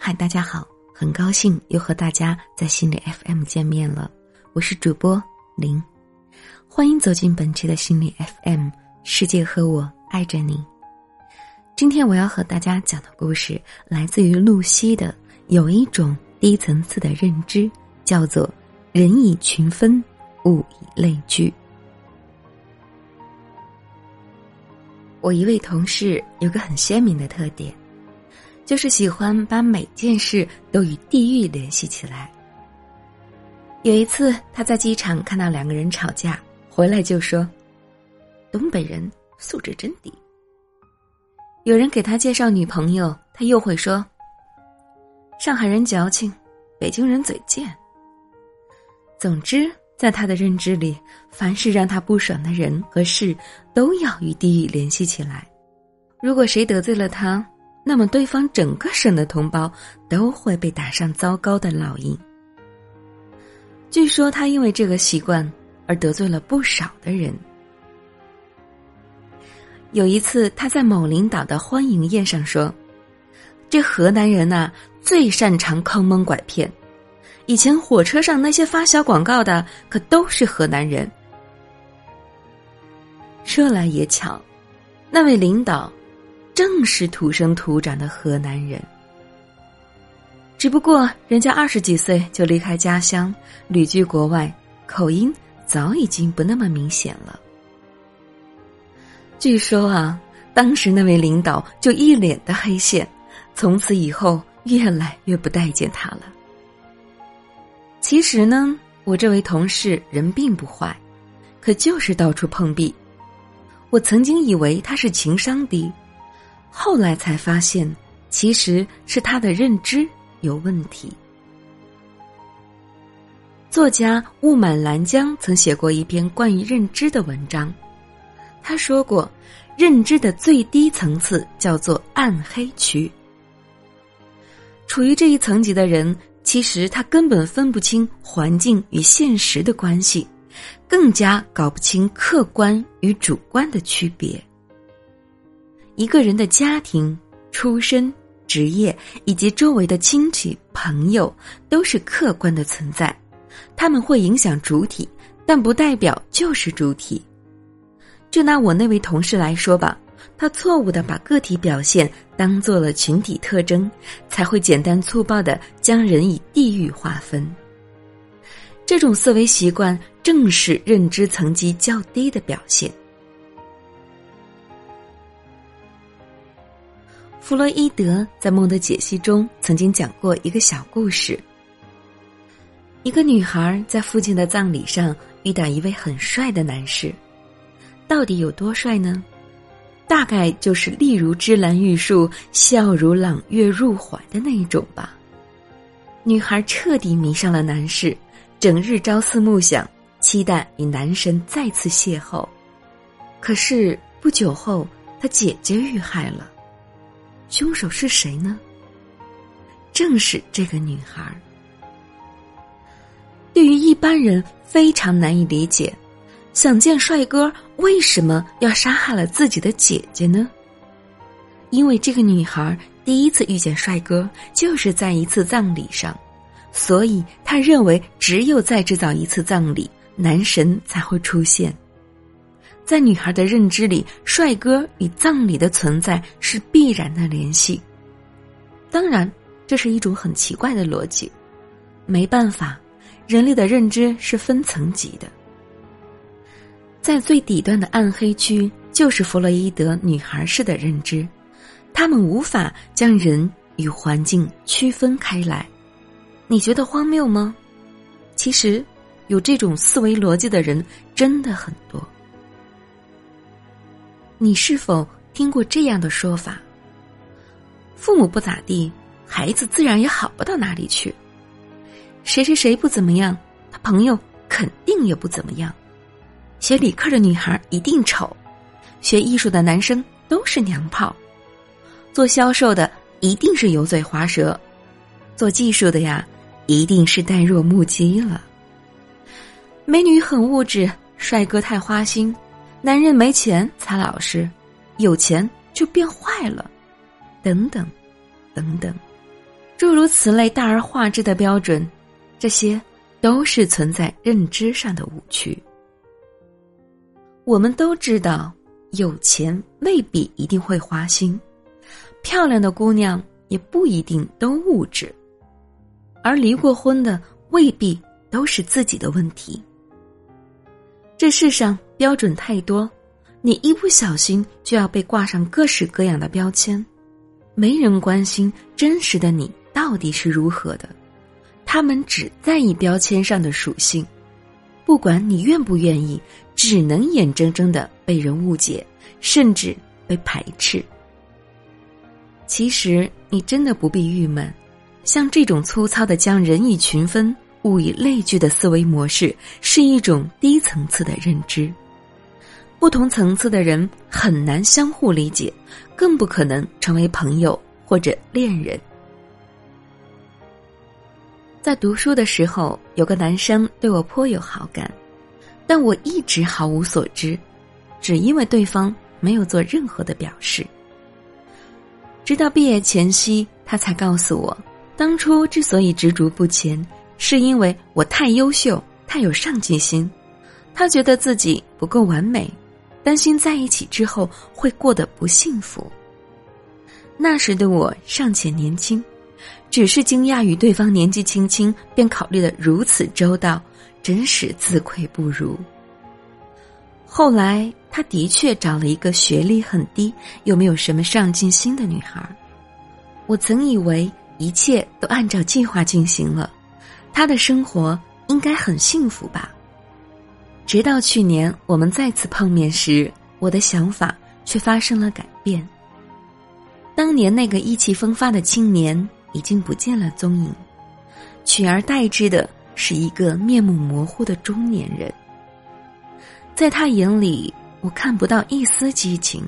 嗨，大家好，很高兴又和大家在心理 FM 见面了，我是主播林，欢迎走进本期的心理 FM，世界和我爱着你。今天我要和大家讲的故事来自于露西的，有一种低层次的认知，叫做人以群分，物以类聚。我一位同事有个很鲜明的特点。就是喜欢把每件事都与地狱联系起来。有一次，他在机场看到两个人吵架，回来就说：“东北人素质真低。”有人给他介绍女朋友，他又会说：“上海人矫情，北京人嘴贱。”总之，在他的认知里，凡是让他不爽的人和事，都要与地狱联系起来。如果谁得罪了他，那么，对方整个省的同胞都会被打上糟糕的烙印。据说他因为这个习惯而得罪了不少的人。有一次，他在某领导的欢迎宴上说：“这河南人呐，最擅长坑蒙拐骗。以前火车上那些发小广告的，可都是河南人。”说来也巧，那位领导。正是土生土长的河南人，只不过人家二十几岁就离开家乡，旅居国外，口音早已经不那么明显了。据说啊，当时那位领导就一脸的黑线，从此以后越来越不待见他了。其实呢，我这位同事人并不坏，可就是到处碰壁。我曾经以为他是情商低。后来才发现，其实是他的认知有问题。作家雾满兰江曾写过一篇关于认知的文章，他说过，认知的最低层次叫做暗黑区。处于这一层级的人，其实他根本分不清环境与现实的关系，更加搞不清客观与主观的区别。一个人的家庭、出身、职业以及周围的亲戚朋友都是客观的存在，他们会影响主体，但不代表就是主体。就拿我那位同事来说吧，他错误的把个体表现当做了群体特征，才会简单粗暴的将人以地域划分。这种思维习惯正是认知层级较低的表现。弗洛伊德在《梦的解析》中曾经讲过一个小故事：一个女孩在父亲的葬礼上遇到一位很帅的男士，到底有多帅呢？大概就是“丽如芝兰玉树，笑如朗月入怀”的那一种吧。女孩彻底迷上了男士，整日朝思暮想，期待与男神再次邂逅。可是不久后，她姐姐遇害了。凶手是谁呢？正是这个女孩。对于一般人非常难以理解，想见帅哥为什么要杀害了自己的姐姐呢？因为这个女孩第一次遇见帅哥就是在一次葬礼上，所以她认为只有再制造一次葬礼，男神才会出现。在女孩的认知里，帅哥与葬礼的存在是必然的联系。当然，这是一种很奇怪的逻辑。没办法，人类的认知是分层级的。在最底端的暗黑区，就是弗洛伊德女孩式的认知，他们无法将人与环境区分开来。你觉得荒谬吗？其实，有这种思维逻辑的人真的很多。你是否听过这样的说法？父母不咋地，孩子自然也好不到哪里去。谁谁谁不怎么样，他朋友肯定也不怎么样。学理科的女孩一定丑，学艺术的男生都是娘炮。做销售的一定是油嘴滑舌，做技术的呀，一定是呆若木鸡了。美女很物质，帅哥太花心。男人没钱才老实，有钱就变坏了，等等，等等。诸如此类大而化之的标准，这些都是存在认知上的误区。我们都知道，有钱未必一定会花心，漂亮的姑娘也不一定都物质，而离过婚的未必都是自己的问题。这世上标准太多，你一不小心就要被挂上各式各样的标签，没人关心真实的你到底是如何的，他们只在意标签上的属性，不管你愿不愿意，只能眼睁睁的被人误解，甚至被排斥。其实你真的不必郁闷，像这种粗糙的将人以群分。物以类聚的思维模式是一种低层次的认知，不同层次的人很难相互理解，更不可能成为朋友或者恋人。在读书的时候，有个男生对我颇有好感，但我一直毫无所知，只因为对方没有做任何的表示。直到毕业前夕，他才告诉我，当初之所以执着不前。是因为我太优秀，太有上进心，他觉得自己不够完美，担心在一起之后会过得不幸福。那时的我尚且年轻，只是惊讶于对方年纪轻轻便考虑的如此周到，真是自愧不如。后来他的确找了一个学历很低又没有什么上进心的女孩，我曾以为一切都按照计划进行了。他的生活应该很幸福吧？直到去年我们再次碰面时，我的想法却发生了改变。当年那个意气风发的青年已经不见了踪影，取而代之的是一个面目模糊的中年人。在他眼里，我看不到一丝激情，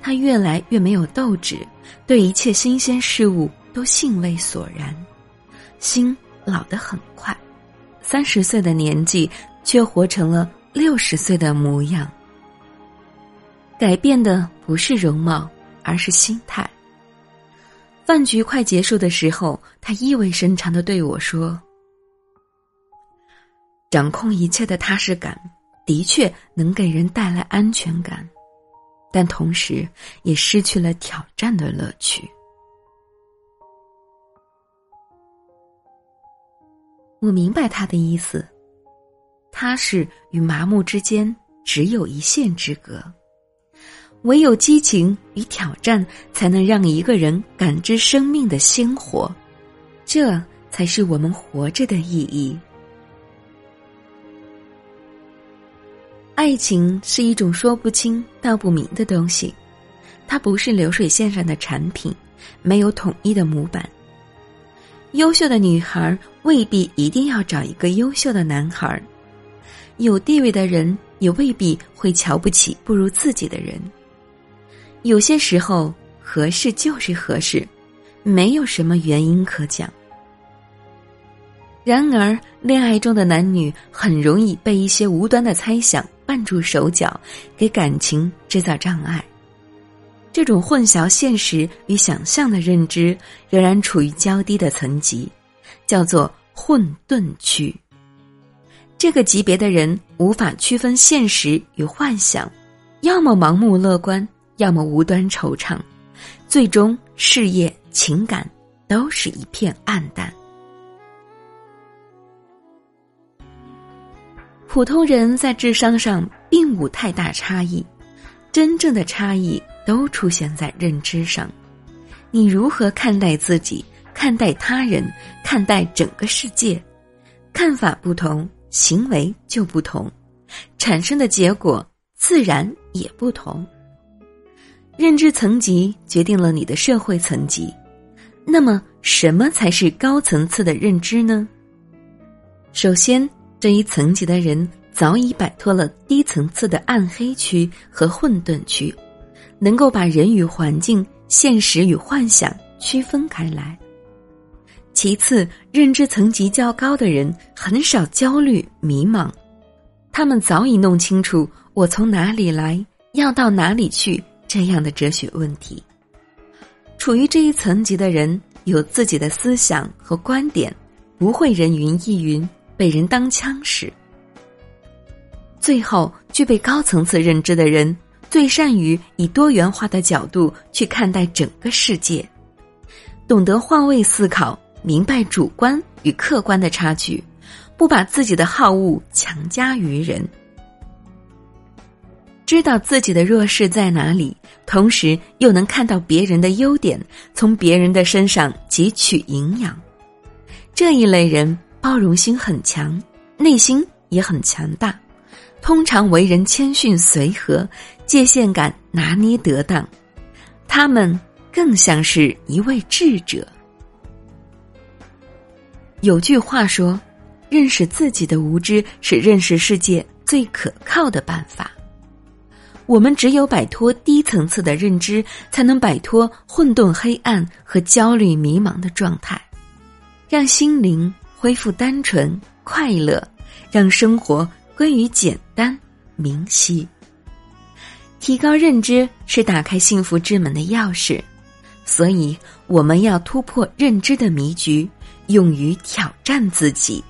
他越来越没有斗志，对一切新鲜事物都兴味索然，心。老得很快，三十岁的年纪却活成了六十岁的模样。改变的不是容貌，而是心态。饭局快结束的时候，他意味深长的对我说：“掌控一切的踏实感，的确能给人带来安全感，但同时也失去了挑战的乐趣。”我明白他的意思，踏实与麻木之间只有一线之隔，唯有激情与挑战，才能让一个人感知生命的鲜活，这才是我们活着的意义。爱情是一种说不清道不明的东西，它不是流水线上的产品，没有统一的模板。优秀的女孩未必一定要找一个优秀的男孩，有地位的人也未必会瞧不起不如自己的人。有些时候，合适就是合适，没有什么原因可讲。然而，恋爱中的男女很容易被一些无端的猜想绊住手脚，给感情制造障碍。这种混淆现实与想象的认知仍然处于较低的层级，叫做混沌区。这个级别的人无法区分现实与幻想，要么盲目乐观，要么无端惆怅，最终事业、情感都是一片暗淡。普通人在智商上并无太大差异，真正的差异。都出现在认知上，你如何看待自己、看待他人、看待整个世界？看法不同，行为就不同，产生的结果自然也不同。认知层级决定了你的社会层级，那么什么才是高层次的认知呢？首先，这一层级的人早已摆脱了低层次的暗黑区和混沌区。能够把人与环境、现实与幻想区分开来。其次，认知层级较高的人很少焦虑迷茫，他们早已弄清楚“我从哪里来，要到哪里去”这样的哲学问题。处于这一层级的人，有自己的思想和观点，不会人云亦云，被人当枪使。最后，具备高层次认知的人，最善于以多元化的角度去看待整个世界，懂得换位思考，明白主观与客观的差距，不把自己的好恶强加于人。知道自己的弱势在哪里，同时又能看到别人的优点，从别人的身上汲取营养。这一类人包容心很强，内心也很强大，通常为人谦逊随和，界限感拿捏得当。他们更像是一位智者。有句话说：“认识自己的无知是认识世界最可靠的办法。”我们只有摆脱低层次的认知，才能摆脱混沌黑暗和焦虑迷茫的状态，让心灵恢复单纯快乐，让生活归于简单明晰。提高认知是打开幸福之门的钥匙，所以我们要突破认知的迷局，勇于挑战自己。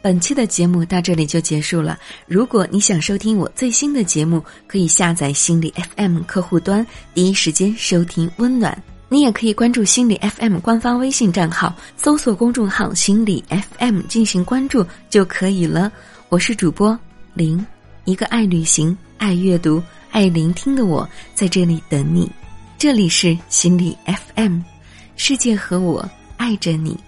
本期的节目到这里就结束了。如果你想收听我最新的节目，可以下载心理 FM 客户端，第一时间收听温暖。你也可以关注心理 FM 官方微信账号，搜索公众号“心理 FM” 进行关注就可以了。我是主播林，一个爱旅行、爱阅读、爱聆听的我，在这里等你。这里是心理 FM，世界和我爱着你。